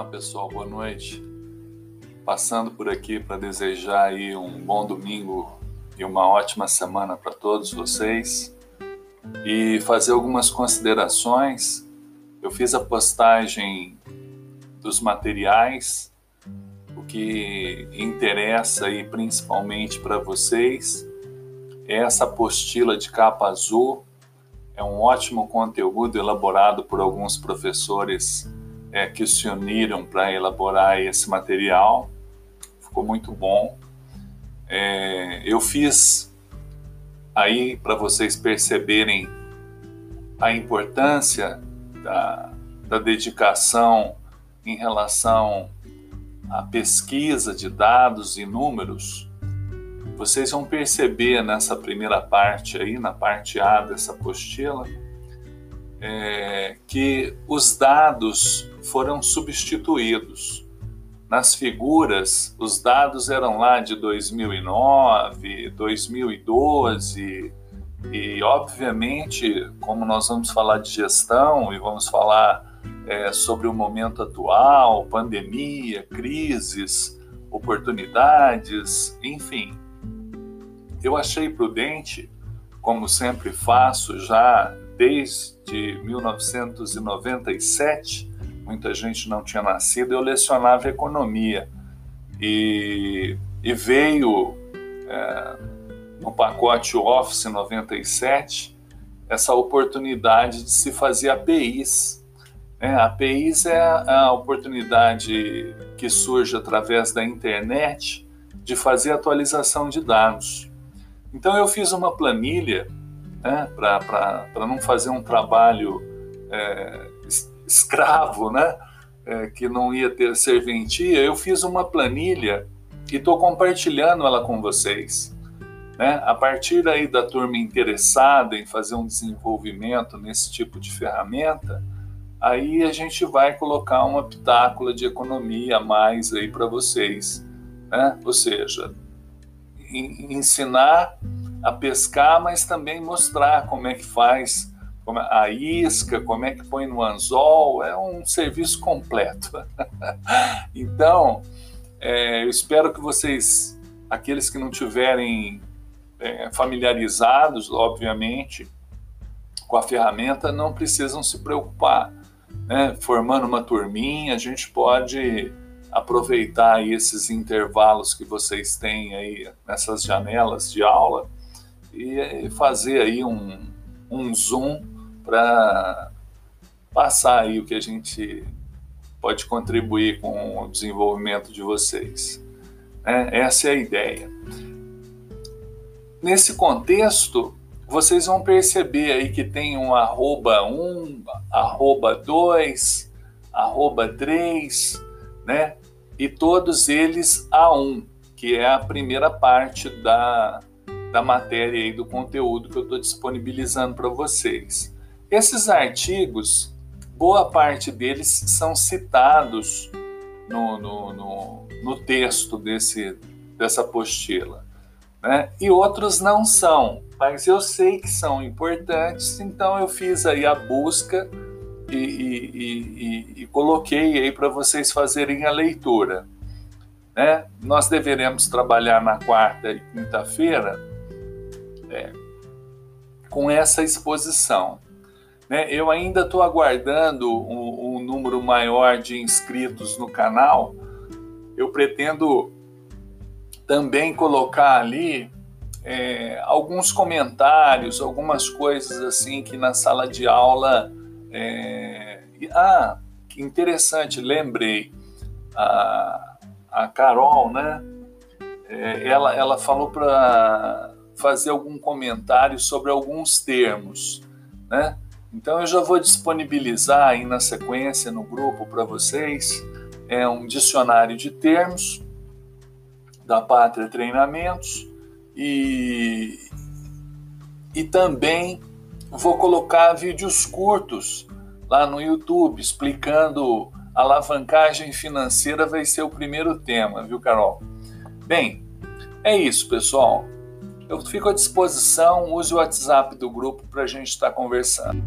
pessoal, boa noite. Passando por aqui para desejar aí um bom domingo e uma ótima semana para todos vocês e fazer algumas considerações. Eu fiz a postagem dos materiais, o que interessa aí principalmente para vocês é essa apostila de capa azul. É um ótimo conteúdo elaborado por alguns professores é, que se uniram para elaborar esse material. Ficou muito bom. É, eu fiz aí para vocês perceberem a importância da, da dedicação em relação à pesquisa de dados e números. Vocês vão perceber nessa primeira parte aí, na parte A dessa apostila, é, que os dados foram substituídos. Nas figuras, os dados eram lá de 2009, 2012, e obviamente, como nós vamos falar de gestão e vamos falar é, sobre o momento atual, pandemia, crises, oportunidades, enfim, eu achei prudente, como sempre faço já desde 1997, muita gente não tinha nascido, eu lecionava economia. E, e veio é, no pacote Office 97 essa oportunidade de se fazer APIs. É, APIs é a oportunidade que surge através da internet de fazer atualização de dados. Então eu fiz uma planilha né, para não fazer um trabalho é, escravo, né, é, que não ia ter serventia, eu fiz uma planilha e estou compartilhando ela com vocês. Né? A partir aí da turma interessada em fazer um desenvolvimento nesse tipo de ferramenta, aí a gente vai colocar uma pitácula de economia a mais aí para vocês. Né? Ou seja, ensinar a pescar, mas também mostrar como é que faz é, a isca, como é que põe no anzol, é um serviço completo. então, é, eu espero que vocês, aqueles que não tiverem é, familiarizados, obviamente, com a ferramenta, não precisam se preocupar. Né? Formando uma turminha, a gente pode aproveitar esses intervalos que vocês têm aí nessas janelas de aula e fazer aí um, um zoom para passar aí o que a gente pode contribuir com o desenvolvimento de vocês. É, essa é a ideia. Nesse contexto, vocês vão perceber aí que tem um arroba 1, arroba 2, arroba 3, né? e todos eles A1, que é a primeira parte da, da matéria e do conteúdo que eu estou disponibilizando para vocês. Esses artigos, boa parte deles são citados no, no, no, no texto desse, dessa apostila. Né? E outros não são, mas eu sei que são importantes, então eu fiz aí a busca e, e, e, e coloquei aí para vocês fazerem a leitura. Né? Nós deveremos trabalhar na quarta e quinta-feira é, com essa exposição. Né? Eu ainda estou aguardando um, um número maior de inscritos no canal. Eu pretendo também colocar ali é, alguns comentários, algumas coisas assim que na sala de aula é... Ah, que interessante, lembrei. A, a Carol, né? É, ela, ela falou para fazer algum comentário sobre alguns termos, né? Então eu já vou disponibilizar aí na sequência no grupo para vocês é um dicionário de termos da Pátria Treinamentos e, e também vou colocar vídeos curtos lá no YouTube explicando alavancagem financeira vai ser o primeiro tema, viu, Carol? Bem, é isso, pessoal. Eu fico à disposição, use o WhatsApp do grupo para a gente estar tá conversando.